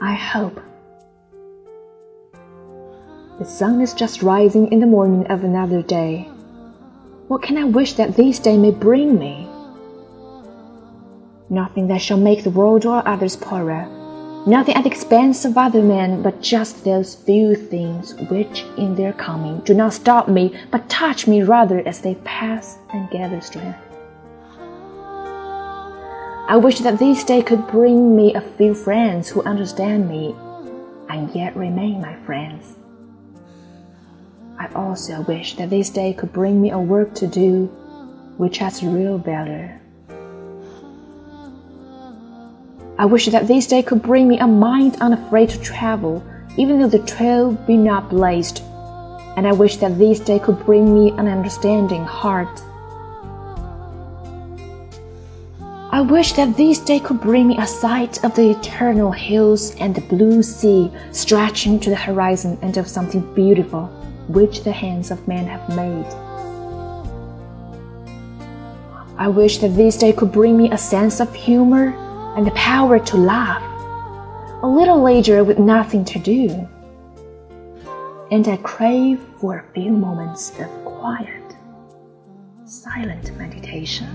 I hope. The sun is just rising in the morning of another day. What can I wish that this day may bring me? Nothing that shall make the world or others poorer, nothing at the expense of other men, but just those few things which, in their coming, do not stop me, but touch me rather as they pass and gather strength. I wish that this day could bring me a few friends who understand me and yet remain my friends. I also wish that this day could bring me a work to do which has real value. I wish that this day could bring me a mind unafraid to travel, even though the trail be not blazed. And I wish that this day could bring me an understanding heart. I wish that this day could bring me a sight of the eternal hills and the blue sea stretching to the horizon and of something beautiful which the hands of man have made. I wish that this day could bring me a sense of humor and the power to laugh, a little later with nothing to do. And I crave for a few moments of quiet, silent meditation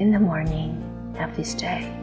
in the morning of this day.